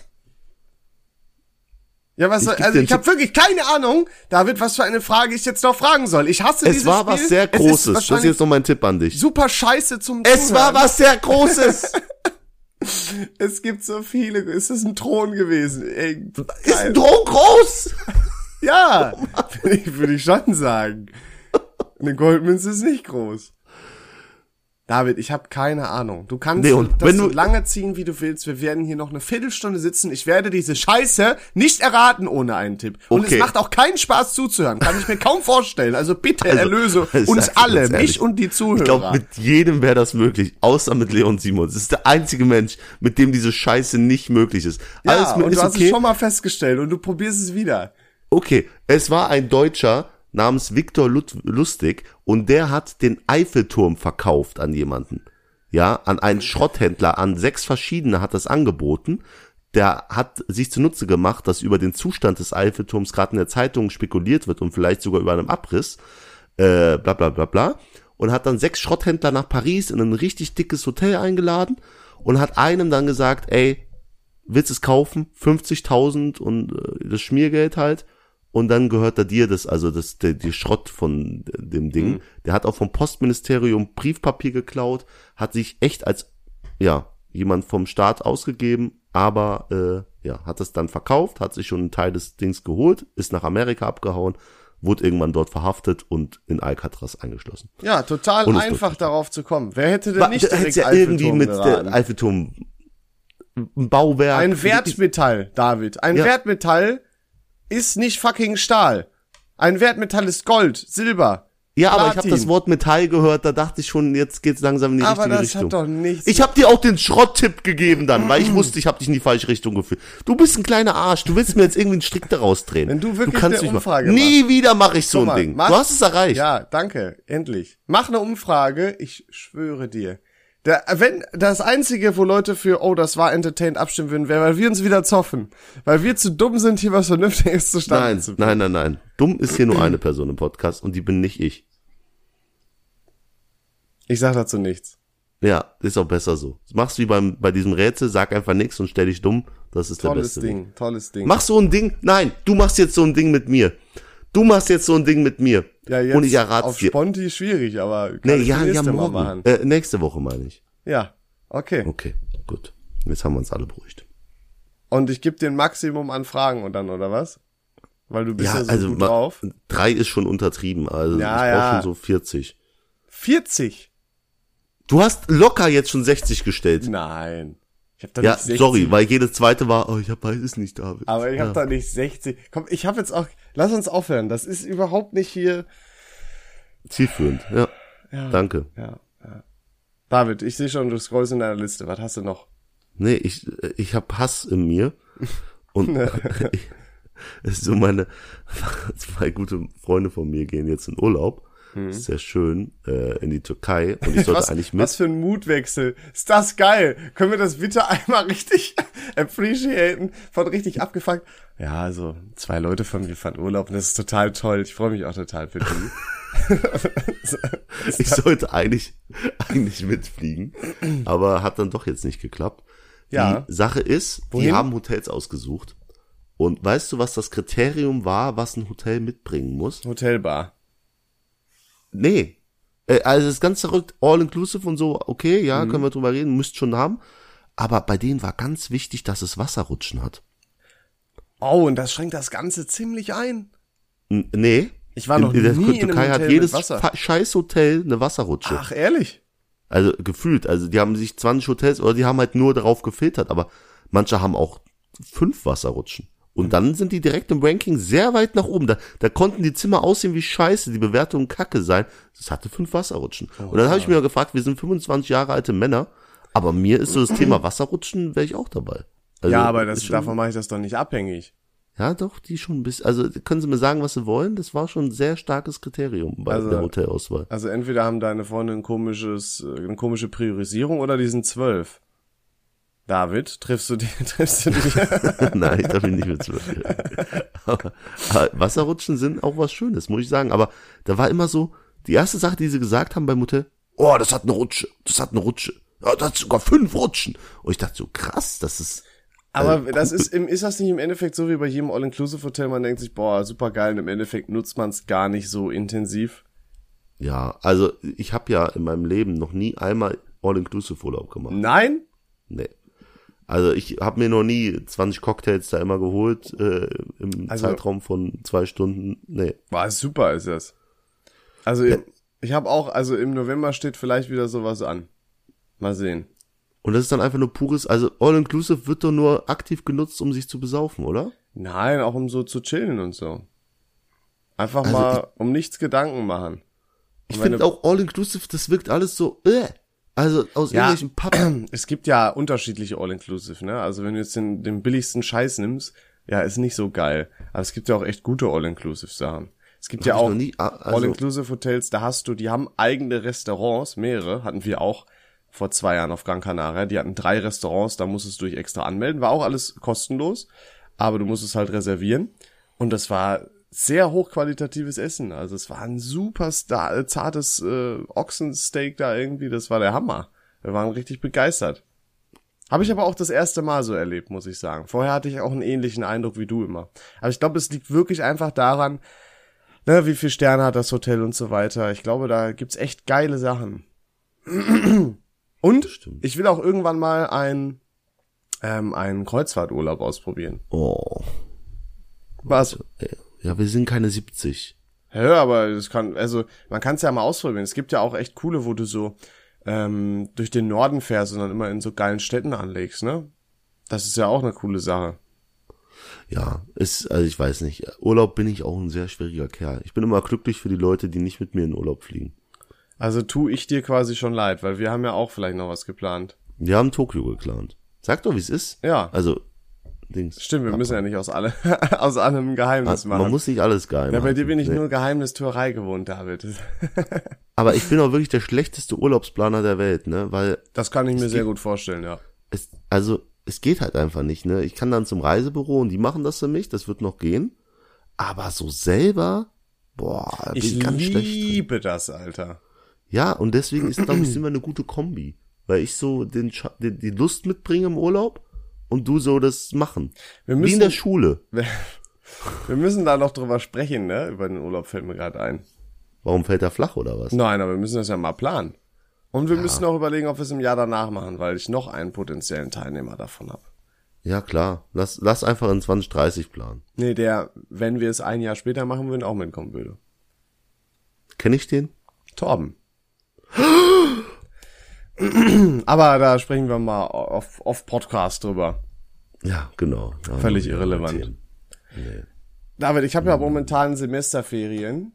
Ja, was soll, also ich habe wirklich keine Ahnung, David, was für eine Frage ich jetzt noch fragen soll. Ich hasse es dieses war Spiel. was sehr Es ist Großes. Das ist jetzt noch mein Tipp an dich. super scheiße zum Es war Zuhören. was sehr Großes. Es gibt so viele. Ist es ein Thron gewesen? Ey, ist ein Thron groß. Ja, würde ich, würde ich schon sagen. Eine Goldmünze ist nicht groß. David, ich habe keine Ahnung. Du kannst und das wenn so du- lange ziehen, wie du willst. Wir werden hier noch eine Viertelstunde sitzen. Ich werde diese Scheiße nicht erraten ohne einen Tipp. Und Okay. es macht auch keinen Spaß zuzuhören. Kann ich mir kaum vorstellen. Also bitte Also, erlöse uns alle, ehrlich. mich und die Zuhörer. Ich glaube, mit jedem wäre das möglich, außer mit Leon Simons. Das ist der einzige Mensch, mit dem diese Scheiße nicht möglich ist. ja, Alles mit und ist du hast okay. es schon mal festgestellt und du probierst es wieder. Okay, es war ein Deutscher namens Viktor Lustig und der hat den Eiffelturm verkauft an jemanden. Ja, an einen Schrotthändler, an sechs verschiedene hat das angeboten. Der hat sich zunutze gemacht, dass über den Zustand des Eiffelturms gerade in der Zeitung spekuliert wird und vielleicht sogar über einen Abriss, äh, bla bla bla bla. Und hat dann sechs Schrotthändler nach Paris in ein richtig dickes Hotel eingeladen und hat einem dann gesagt, ey, willst es kaufen? 50.000 und äh, das Schmiergeld halt. Und dann gehört er dir das, also das, der, die Schrott von dem Ding. Mhm. Der hat auch vom Postministerium Briefpapier geklaut, hat sich echt als, ja, jemand vom Staat ausgegeben, aber, äh, ja, hat es dann verkauft, hat sich schon einen Teil des Dings geholt, ist nach Amerika abgehauen, wurde irgendwann dort verhaftet und in Alcatraz eingeschlossen. Ja, total einfach darauf zu kommen. Wer hätte denn nicht da direkt ja irgendwie mit geraten? der Eiffelturm ein Bauwerk. Ein Wertmetall, David. Ein Ja. Wertmetall ist nicht fucking Stahl. Ein Wertmetall ist Gold, Silber. Ja, aber ich habe Platin. das Wort Metall gehört, da dachte ich schon, jetzt geht's langsam in die Aber richtige das Richtung. hat doch nichts. ich habe dir auch den Schrotttipp gegeben dann, weil ich wusste, ich habe dich in die falsche Richtung geführt. Du bist ein kleiner Arsch, du willst mir jetzt irgendwie einen Strick daraus drehen. Wenn du wirklich kannst eine Umfrage Nie wieder mache ich so ein mal, Ding. mach- Du hast es erreicht. Ja, danke. Endlich. Mach eine Umfrage. Ich schwöre dir. Der, wenn das einzige, wo Leute für oh, das war entertained abstimmen würden, wäre, weil wir uns wieder zoffen, weil wir zu dumm sind, hier was Vernünftiges zustande Nein, zu bringen. nein, nein, nein. Dumm ist hier nur eine Person im Podcast und die bin nicht ich. Ich sag dazu nichts. Ja, ist auch besser so. Machst wie beim bei diesem Rätsel, sag einfach nichts und stell dich dumm. Das ist der Tolles beste Weg. Ding, tolles Ding. Mach so ein Ding. Nein, du machst jetzt so ein Ding mit mir. Du machst jetzt so ein Ding mit mir. Ja, jetzt und ich errate auf. Sponti schwierig, aber kann Nee, ja, ja, nächste Mal morgen. machen. Äh, nächste Woche meine ich. Ja, okay. Okay, gut. Jetzt haben wir uns alle beruhigt. Und ich gebe dir ein Maximum an Fragen und dann, oder was? Weil du bist ja, Ja, so also gut drauf. drei ist schon untertrieben. Also Ja, ich brauche ja. schon so 40. 40? Du hast locker jetzt schon 60 gestellt. Nein. Ich hab da Ja, nicht 60, sorry, weil jedes zweite war, oh, ich hab beides nicht, David. Aber ich habe ja. da nicht 60. Komm, ich habe jetzt auch. Lass uns aufhören. Das ist überhaupt nicht hier. Zielführend, ja. Ja. Danke. Ja, ja. David, ich sehe schon, du scrollst in deiner Liste. Was hast du noch? Nee, ich, ich hab Hass in mir. Und ich, so meine, zwei gute Freunde von mir gehen jetzt in Urlaub. Ist sehr schön, äh, in die Türkei. Und ich sollte. Was, eigentlich mit. was für ein Mutwechsel. Ist das geil? Können wir das bitte einmal richtig appreciaten? Von richtig abgefangen. Ja, also zwei Leute von mir fahren Urlaub und das ist total toll. Ich freue mich auch total für die. Ich sollte eigentlich, eigentlich mitfliegen, aber hat dann doch jetzt nicht geklappt. Ja. Die Sache ist, Wohin? die haben Hotels ausgesucht. Und weißt du, was das Kriterium war, was ein Hotel mitbringen muss? Hotelbar. Nee. Äh, Also es ist ganz verrückt, all-inclusive und so, okay, ja, Mhm. können wir drüber reden, müsst schon haben. Aber bei denen war ganz wichtig, dass es Wasserrutschen hat. Oh, und das schränkt das Ganze ziemlich ein. N nee. Ich war noch in der nie in einem Türkei Hotel hat jedes Wasser. Fa- scheiß Hotel eine Wasserrutsche. Ach, ehrlich? Also gefühlt, also die haben sich 20 Hotels oder die haben halt nur darauf gefiltert, aber manche haben auch fünf Wasserrutschen. Und dann sind die direkt im Ranking sehr weit nach oben. Da, da konnten die Zimmer aussehen wie scheiße, die Bewertungen kacke sein. Das hatte fünf Wasserrutschen. und dann habe ich mir gefragt, wir sind 25 Jahre alte Männer, aber mir ist so das Thema Wasserrutschen, wäre ich auch dabei. Also, ja, aber das, schon, davon mache ich das doch nicht abhängig. Ja, doch, die schon ein bisschen. Also können Sie mir sagen, was Sie wollen? Das war schon ein sehr starkes Kriterium bei Also- der Hotelauswahl. Also entweder haben deine Freunde ein komisches, äh, eine komische Priorisierung oder die sind zwölf. David, triffst du die, triffst du die? Nein, da bin ich mit zwölf. aber, aber Wasserrutschen sind auch was Schönes, muss ich sagen. Aber da war immer so, die erste Sache, die sie gesagt haben beim Hotel, oh, das hat eine Rutsche, das hat eine Rutsche. Ja, das hat sogar fünf Rutschen. Und ich dachte so, krass, das ist, Aber das ist, im, ist das nicht im Endeffekt so wie bei jedem All-Inclusive-Hotel? Man denkt sich, boah, super geil, und im Endeffekt nutzt man es gar nicht so intensiv. ja, also ich habe ja in meinem Leben noch nie einmal All-Inclusive-Urlaub gemacht. Nein? Nee. Also ich habe mir noch nie 20 Cocktails da immer geholt äh, im Also- Zeitraum von zwei Stunden. Nee. War super ist das. Also ich, ich habe auch, also im November steht vielleicht wieder sowas an. Mal sehen. Und das ist dann einfach nur pures, also All-Inclusive wird doch nur aktiv genutzt, um sich zu besaufen, oder? Nein, auch um so zu chillen und so. Einfach Also mal um nichts Gedanken machen. Ich Und wenn finde auch All-Inclusive, das wirkt alles so, äh. Also aus Ja. irgendwelchen Pappen. Es gibt ja unterschiedliche All-Inclusive, ne? Also wenn du jetzt den, den billigsten Scheiß nimmst, ja, ist nicht so geil. Aber es gibt ja auch echt gute All-Inclusive-Sachen. Es gibt ja Hab ich auch ah, also- All-Inclusive-Hotels, da hast du, die haben eigene Restaurants, mehrere, hatten wir auch vor zwei Jahren auf Gran Canaria. Die hatten drei Restaurants, da musstest du dich extra anmelden. War auch alles kostenlos, aber du musstest halt reservieren. Und das war sehr hochqualitatives Essen. Also es war ein super star äh, zartes äh, Ochsensteak da irgendwie. Das war der Hammer. Wir waren richtig begeistert. Habe ich aber auch das erste Mal so erlebt, muss ich sagen. Vorher hatte ich auch einen ähnlichen Eindruck wie du immer. Aber ich glaube, es liegt wirklich einfach daran, ne, wie viel Sterne hat das Hotel und so weiter. Ich glaube, da gibt's echt geile Sachen. Und ich will auch irgendwann mal ein, ähm, einen Kreuzfahrturlaub ausprobieren. Oh. Was? Ja, wir sind keine 70. Ja, aber das kann, also man kann es ja mal ausprobieren. Es gibt ja auch echt coole, wo du so ähm, durch den Norden fährst und dann immer in so geilen Städten anlegst, ne? Das ist ja auch eine coole Sache. Ja, ist, also ich weiß nicht. Urlaub bin ich auch ein sehr schwieriger Kerl. Ich bin immer glücklich für die Leute, die nicht mit mir in Urlaub fliegen. Also tu ich dir quasi schon leid, weil wir haben ja auch vielleicht noch was geplant. Wir haben Tokio geplant. Sag doch, wie es ist. Ja. Also, Dings. Stimmt, wir müssen ja nicht aus alle aus allem Geheimnis machen. Man muss nicht alles geheim ja, bei dir bin ich Nee. nur Geheimnistuerei gewohnt, David. Aber ich bin auch wirklich der schlechteste Urlaubsplaner der Welt, ne? Weil Das kann ich mir sehr gut vorstellen, ja. es, also, es geht halt einfach nicht, ne? Ich kann dann zum Reisebüro und die machen das für mich, das wird noch gehen. Aber so selber, boah, bin ich, Ich ganz schlecht. Drin. liebe das, Alter. Ja, und deswegen ist, glaube ich, sind wir eine gute Kombi. Weil ich so den, den, die Lust mitbringe im Urlaub und du so das machen. Wir Wie müssen- in der Schule. Wir müssen da noch drüber sprechen, ne? Über den Urlaub fällt mir gerade ein. Warum fällt er flach oder was? Nein, aber wir müssen das ja mal planen. Und wir müssen auch überlegen, ob wir es im Jahr danach machen, weil ich noch einen potenziellen Teilnehmer davon habe. Ja, klar. Lass, lass einfach in 2030 planen. Nee, der, wenn wir es ein Jahr später machen würden, auch mitkommen würde. Kenn ich den? Torben. Aber da sprechen wir mal auf, auf Podcast drüber. Ja, genau. Da haben Völlig irrelevant. Nee. David, ich habe ja momentan Semesterferien,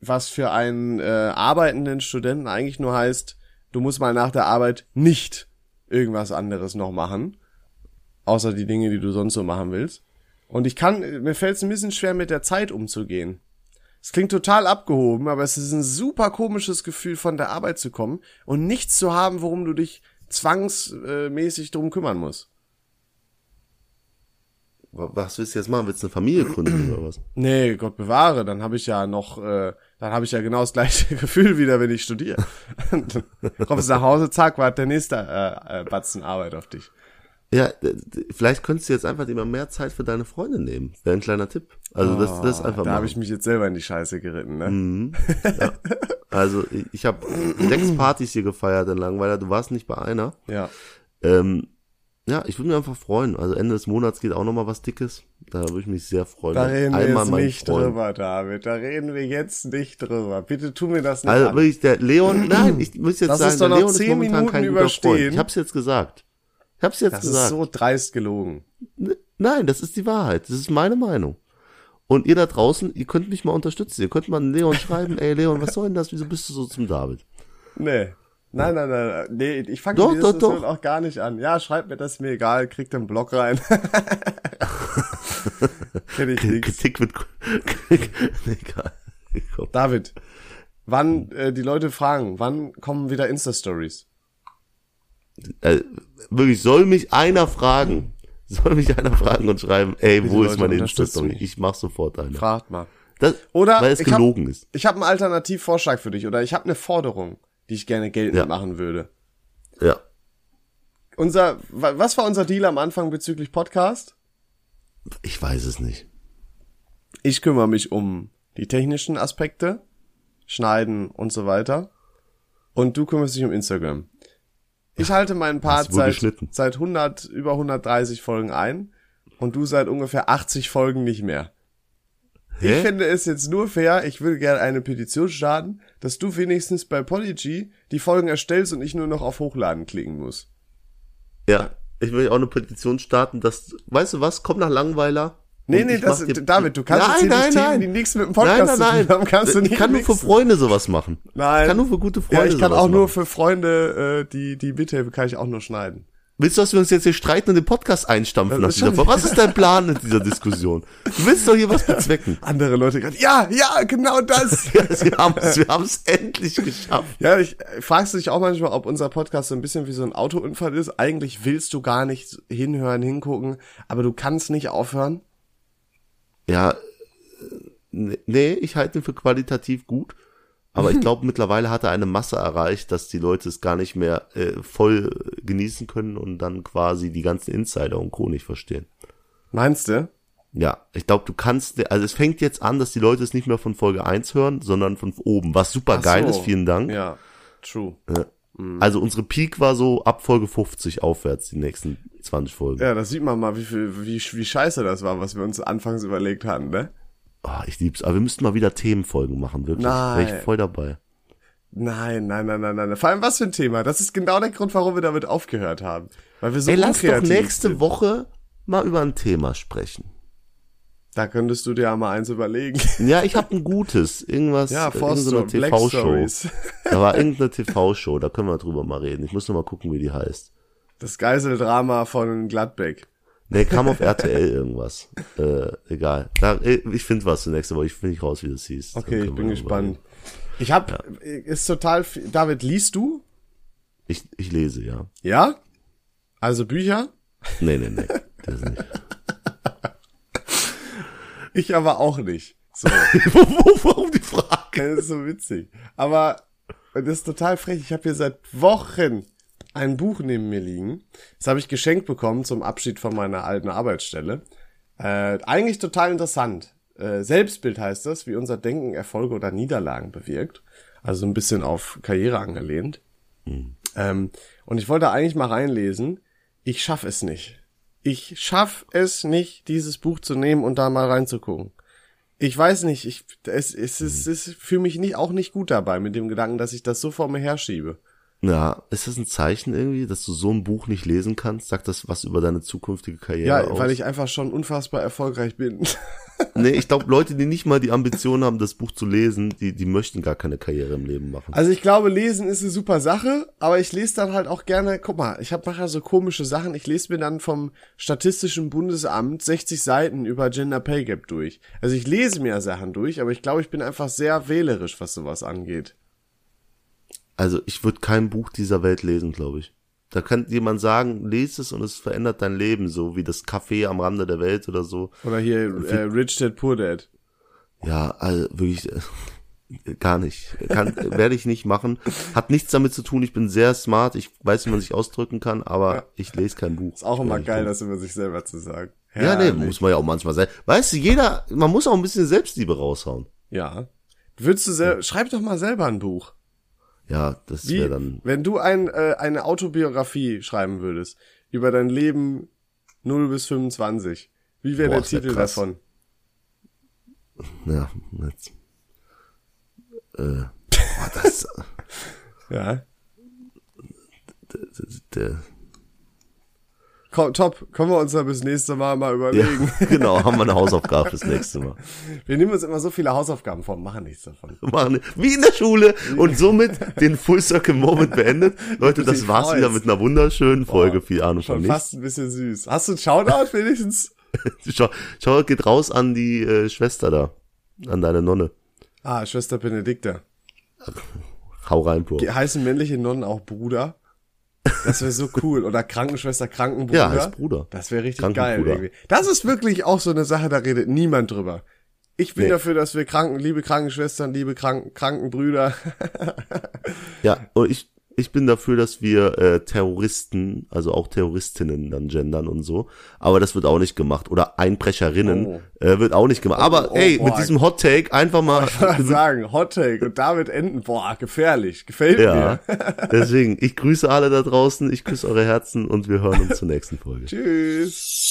was für einen äh, arbeitenden Studenten eigentlich nur heißt, du musst mal nach der Arbeit nicht irgendwas anderes noch machen, außer die Dinge, die du sonst so machen willst. Und ich kann, mir fällt es ein bisschen schwer, mit der Zeit umzugehen. Es klingt total abgehoben, aber es ist ein super komisches Gefühl, von der Arbeit zu kommen und nichts zu haben, worum du dich zwangsmäßig drum kümmern musst. Wa- Was willst du jetzt machen? Willst du eine Familie gründen oder was? Nee, Gott bewahre, dann habe ich ja noch, äh, dann habe ich ja genau das gleiche Gefühl wieder, wenn ich studiere. Kommst nach Hause, zack, wart der nächste äh, äh, Batzen Arbeit auf dich. Ja, vielleicht könntest du jetzt einfach immer mehr Zeit für deine Freunde nehmen. Wäre ein kleiner Tipp. Also das, das einfach Oh, da habe ich mich jetzt selber in die Scheiße geritten, ne? Also ich, ich habe sechs Partys hier gefeiert in Langweiler. Du warst nicht bei einer. Ja. Ähm, ja, ich würde mich einfach freuen. Also Ende des Monats geht auch noch mal was Dickes. Da würde ich mich sehr freuen. Da reden wir einmal jetzt mein nicht Freund- drüber, David. Da reden wir jetzt nicht drüber. Bitte tu mir das nicht Also an. wirklich, der Leon, nein, ich muss jetzt Lass sagen, uns doch der Leon ist momentan Minuten kein guter überstehen. Freund. Ich hab's jetzt gesagt. Ich hab's jetzt Das gesagt. ist so dreist gelogen. Nein, das ist die Wahrheit. Das ist meine Meinung. Und ihr da draußen, ihr könnt mich mal unterstützen. Ihr könnt mal Leon schreiben, ey Leon, was soll denn das? Wieso bist du so zum David? Nee. Nein, nein, nein, nee, ich fange die Diskussion doch. auch gar nicht an. Ja, schreibt mir das, mir egal, kriegt den Blog rein. Kenn ich nix. Kritik wird, egal. David, wann äh, die Leute fragen, wann kommen wieder Insta-Stories? Äh, wirklich, soll mich einer fragen? Soll mich einer fragen und schreiben, ey, Bitte, wo ist meine Insta-Story? Ich mach sofort eine. Fragt mal. Das, Oder weil es ich hab- gelogen ist. Ich habe einen Alternativvorschlag für dich oder ich habe eine Forderung, die ich gerne geltend Ja. machen würde. Ja. Unser, wa- was war unser Deal am Anfang bezüglich Podcast? Ich weiß es nicht. Ich kümmere mich um die technischen Aspekte, Schneiden und so weiter. Und du kümmerst dich um Instagram. Ich halte meinen Part seit, seit 100, über 130 Folgen ein und du seit ungefähr 80 Folgen nicht mehr. Hä? Ich finde es jetzt nur fair, ich würde gerne eine Petition starten, dass du wenigstens bei Polygy die Folgen erstellst und ich nur noch auf Hochladen klicken muss. Ja. Ich will auch eine Petition starten, dass, weißt du was, komm nach Langweiler. Nee, nee, ich das, David, du kannst nein, jetzt hier nein, nicht Themen, nein. die nichts mit dem Podcast nein, nein, tun haben, kannst du ich nicht kann nur für mixen. Freunde sowas machen. Nein. Ich kann nur für gute Ja, Freunde ich kann auch nur machen. für Freunde, äh, die, die Mithilfe kann ich auch nur schneiden. Willst du, dass wir uns jetzt hier streiten und den Podcast einstampfen ist dieser schon- Folge? Was ist dein Plan in dieser Diskussion? Du willst doch hier was bezwecken. Andere Leute gerade, ja, ja, genau das. Ja, wir haben es wir haben's endlich geschafft. ja, ich äh, fragst du dich auch manchmal, ob unser Podcast so ein bisschen wie so ein Autounfall ist. Eigentlich willst du gar nicht hinhören, hingucken, aber du kannst nicht aufhören. Ja, äh, nee, ich halte ihn für qualitativ gut. Aber ich glaube, mittlerweile hat er eine Masse erreicht, dass die Leute es gar nicht mehr äh, voll genießen können und dann quasi die ganzen Insider und Co. nicht verstehen. Meinst du? Ja, ich glaube, du kannst, also es fängt jetzt an, dass die Leute es nicht mehr von Folge 1 hören, sondern von oben, was super Ach geil so. ist, vielen Dank. Ja, true. Also unsere Peak war so ab Folge 50 aufwärts, die nächsten 20 Folgen. Ja, da sieht man mal, wie viel, wie, wie scheiße das war, was wir uns anfangs überlegt hatten, ne? Ah, ich lieb's. Aber wir müssten mal wieder Themenfolgen machen, wirklich. Nein. Wäre ich voll dabei. Nein, nein, nein, nein, nein. Vor allem was für ein Thema. Das ist genau der Grund, warum wir damit aufgehört haben. Weil wir so Ey, lass doch nächste sind. Woche mal über ein Thema sprechen. Da könntest du dir ja mal eins überlegen. Ja, ich habe ein gutes. Irgendwas, Ja, äh, irgendeine TV-Show. Da war irgendeine TV-Show, da können wir drüber mal reden. Ich muss nur mal gucken, wie die heißt. Das Geiseldrama von Gladbeck. Nee, kam auf RTL irgendwas. Äh, egal. Da, äh, ich finde was nächste Woche. Ich finde nicht raus, wie das hieß. Okay, ich bin gespannt. reden. Ich hab, ist total, viel- David, liest du? Ich, ich lese, ja. Ja? Also Bücher? Nee, nee, nee. Das nicht. Ich aber auch nicht. So, Warum die Frage? das ist so witzig. Aber das ist total frech. Ich habe hier seit Wochen ein Buch neben mir liegen. Das habe ich geschenkt bekommen zum Abschied von meiner alten Arbeitsstelle. Äh, eigentlich total interessant. Äh, Selbstbild heißt das, wie unser Denken Erfolge oder Niederlagen bewirkt. Also so ein bisschen auf Karriere angelehnt. Ähm, und ich wollte eigentlich mal reinlesen. Ich schaff es nicht. Ich schaff es nicht, dieses Buch zu nehmen und da mal reinzugucken. Ich weiß nicht, ich, es, es, es ist für mich nicht, auch nicht gut dabei mit dem Gedanken, dass ich das so vor mir herschiebe. Ja, ist das ein Zeichen irgendwie, dass du so ein Buch nicht lesen kannst? Sagt das was über deine zukünftige Karriere Ja, aus? weil ich einfach schon unfassbar erfolgreich bin. nee, ich glaube, Leute, die nicht mal die Ambition haben, das Buch zu lesen, die, die möchten gar keine Karriere im Leben machen. Also ich glaube, lesen ist eine super Sache, aber ich lese dann halt auch gerne, guck mal, ich habe nachher so komische Sachen, ich lese mir dann vom Statistischen Bundesamt 60 Seiten über Gender Pay Gap durch. Also ich lese mir Sachen durch, aber ich glaube, ich bin einfach sehr wählerisch, was sowas angeht. Also ich würde kein Buch dieser Welt lesen, glaube ich. Da kann jemand sagen, lese es und es verändert dein Leben, so wie das Café am Rande der Welt oder so. Oder hier äh, Rich Dad Poor Dad. Ja, also wirklich äh, gar nicht. Kann, werde ich nicht machen. Hat nichts damit zu tun. Ich bin sehr smart. Ich weiß, wie man sich ausdrücken kann, aber Ja. ich lese kein Buch. Ist auch immer Ja, geil, das über sich selber zu sagen. Ja, nee, Herrlich. muss man ja auch manchmal sein. Weißt du, jeder, man muss auch ein bisschen Selbstliebe raushauen. Ja. Würdest du sel schreib doch mal selber ein Buch. Ja, das wäre dann. wenn du ein, äh, eine Autobiografie schreiben würdest über dein Leben 0 bis 25, wie wäre der wär Titel krass. davon? Ja, jetzt. Äh, boah, das. Ja. der, Komm, top, können wir uns da bis nächste Mal mal ja, überlegen. genau, haben wir eine Hausaufgabe fürs nächste Mal. Wir nehmen uns immer so viele Hausaufgaben vor, machen nichts davon. Machen, wie in der Schule und somit den Full Circle Moment beendet. Leute, das war's wieder mit einer wunderschönen Folge. Viel Ahnung von Schon nichts. fast ein bisschen süß. Hast du ein Shoutout wenigstens? Schau, schau, geht raus an die äh, Schwester da. An deine Nonne. Ah, Schwester Benedikta. Hau rein, Bro. Die heißen männliche Nonnen auch Bruder? Das wäre so cool. Oder Krankenschwester, Krankenbruder. Ja, heißt Bruder. Das wäre richtig geil irgendwie. Das ist wirklich auch so eine Sache, da redet niemand drüber. Ich bin Nee. dafür, dass wir Kranken, liebe Krankenschwestern, liebe Kranken, Krankenbrüder. Ja, und ich, ich bin dafür, dass wir äh, Terroristen, also auch Terroristinnen dann gendern und so. Aber das wird auch nicht gemacht. Oder Einbrecherinnen Oh. äh, wird auch nicht gemacht. Aber oh, ey, boah. mit diesem Hot Take einfach mal. Ich wollte sagen, Hot Take und damit enden. Boah, gefährlich. Gefällt ja, mir. deswegen, ich grüße alle da draußen, ich küsse eure Herzen und wir hören uns zur nächsten Folge. Tschüss.